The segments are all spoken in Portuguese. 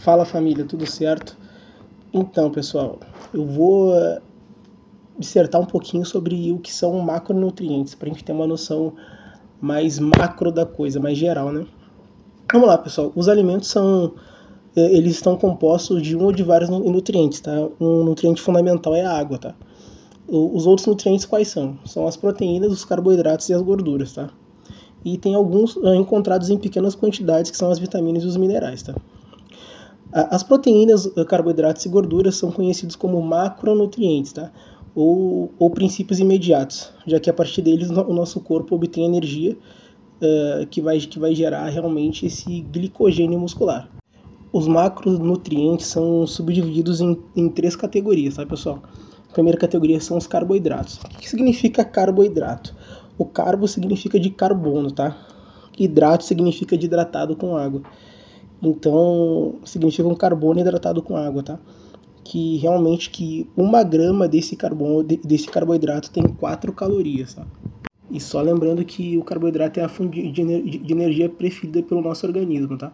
Fala família, tudo certo? Então, pessoal, eu vou eh, dissertar um pouquinho sobre o que são macronutrientes, para a gente ter uma noção mais macro da coisa, mais geral, né? Vamos lá, pessoal. Os alimentos são eh, eles estão compostos de um ou de vários nutrientes, tá? Um nutriente fundamental é a água, tá? Os outros nutrientes quais são? São as proteínas, os carboidratos e as gorduras, tá? E tem alguns eh, encontrados em pequenas quantidades que são as vitaminas e os minerais, tá? As proteínas, eh, carboidratos e gorduras são conhecidos como macronutrientes, tá? Ou, ou princípios imediatos, já que a partir deles o nosso corpo obtém energia uh, que, vai, que vai gerar realmente esse glicogênio muscular. Os macronutrientes são subdivididos em, em três categorias, tá pessoal? A primeira categoria são os carboidratos. O que significa carboidrato? O carbo significa de carbono, tá? Hidrato significa de hidratado com água. Então, significa um carbono hidratado com água, tá? Que realmente que uma grama desse carbono, desse carboidrato tem 4 calorias, tá? E só lembrando que o carboidrato é a fonte de energia preferida pelo nosso organismo, tá?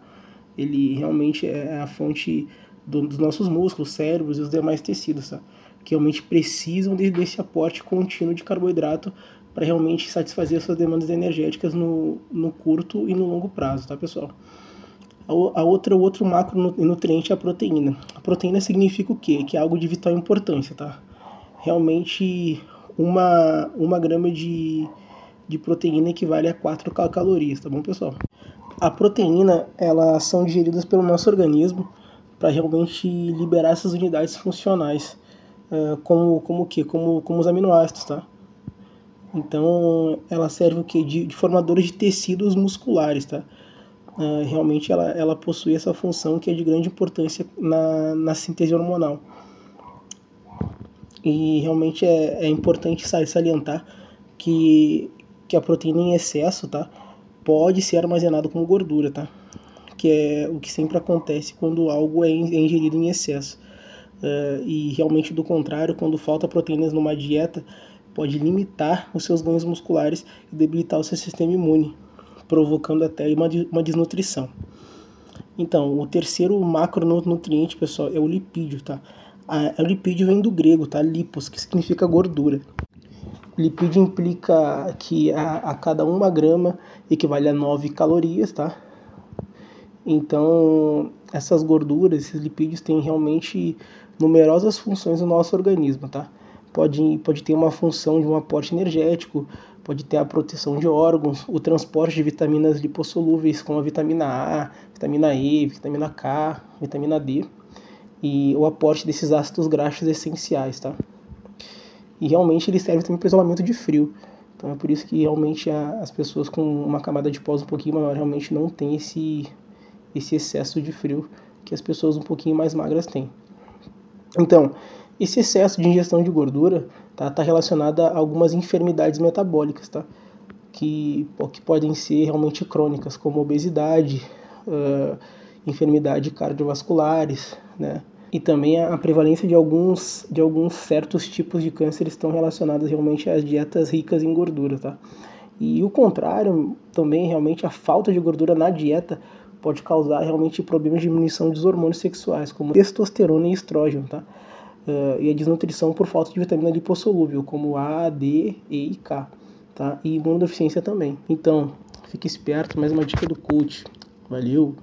Ele realmente é a fonte dos nossos músculos, cérebros e os demais tecidos, tá? Que realmente precisam desse aporte contínuo de carboidrato para realmente satisfazer suas demandas energéticas no, no curto e no longo prazo, tá, pessoal? A outra, o outro macronutriente é a proteína. A proteína significa o quê? Que é algo de vital importância, tá? Realmente, uma, uma grama de, de proteína equivale a 4 calorias, tá bom, pessoal? A proteína, elas são digeridas pelo nosso organismo para realmente liberar essas unidades funcionais, como, como o quê? Como, como os aminoácidos, tá? Então, ela serve o quê? De, de formadores de tecidos musculares, tá? Uh, realmente ela, ela possui essa função que é de grande importância na, na síntese hormonal. E realmente é, é importante salientar que, que a proteína em excesso tá, pode ser armazenada como gordura, tá? que é o que sempre acontece quando algo é, é ingerido em excesso. Uh, e realmente do contrário, quando falta proteínas numa dieta, pode limitar os seus ganhos musculares e debilitar o seu sistema imune provocando até uma, uma desnutrição. Então, o terceiro macronutriente, pessoal, é o lipídio, tá? A, o lipídio vem do grego, tá? Lipos, que significa gordura. Lipídio implica que a, a cada uma grama equivale a 9 calorias, tá? Então, essas gorduras, esses lipídios têm realmente numerosas funções no nosso organismo, tá? Pode, pode ter uma função de um aporte energético, pode ter a proteção de órgãos, o transporte de vitaminas lipossolúveis como a vitamina A, vitamina E, vitamina K, vitamina D e o aporte desses ácidos graxos essenciais, tá? E realmente ele serve também para isolamento de frio. Então é por isso que realmente as pessoas com uma camada de pós um pouquinho maior realmente não tem esse, esse excesso de frio que as pessoas um pouquinho mais magras têm. Então, esse excesso de ingestão de gordura está tá relacionado a algumas enfermidades metabólicas, tá? Que, que podem ser realmente crônicas, como obesidade, uh, cardiovasculares, né? E também a prevalência de alguns, de alguns certos tipos de câncer estão relacionados realmente às dietas ricas em gordura, tá? E o contrário, também realmente a falta de gordura na dieta pode causar realmente problemas de diminuição dos hormônios sexuais, como testosterona e estrógeno, tá? Uh, e a desnutrição por falta de vitamina lipossolúvel, como A, D, E e K, tá? E imunodeficiência também. Então, fique esperto, mais uma dica do coach. Valeu!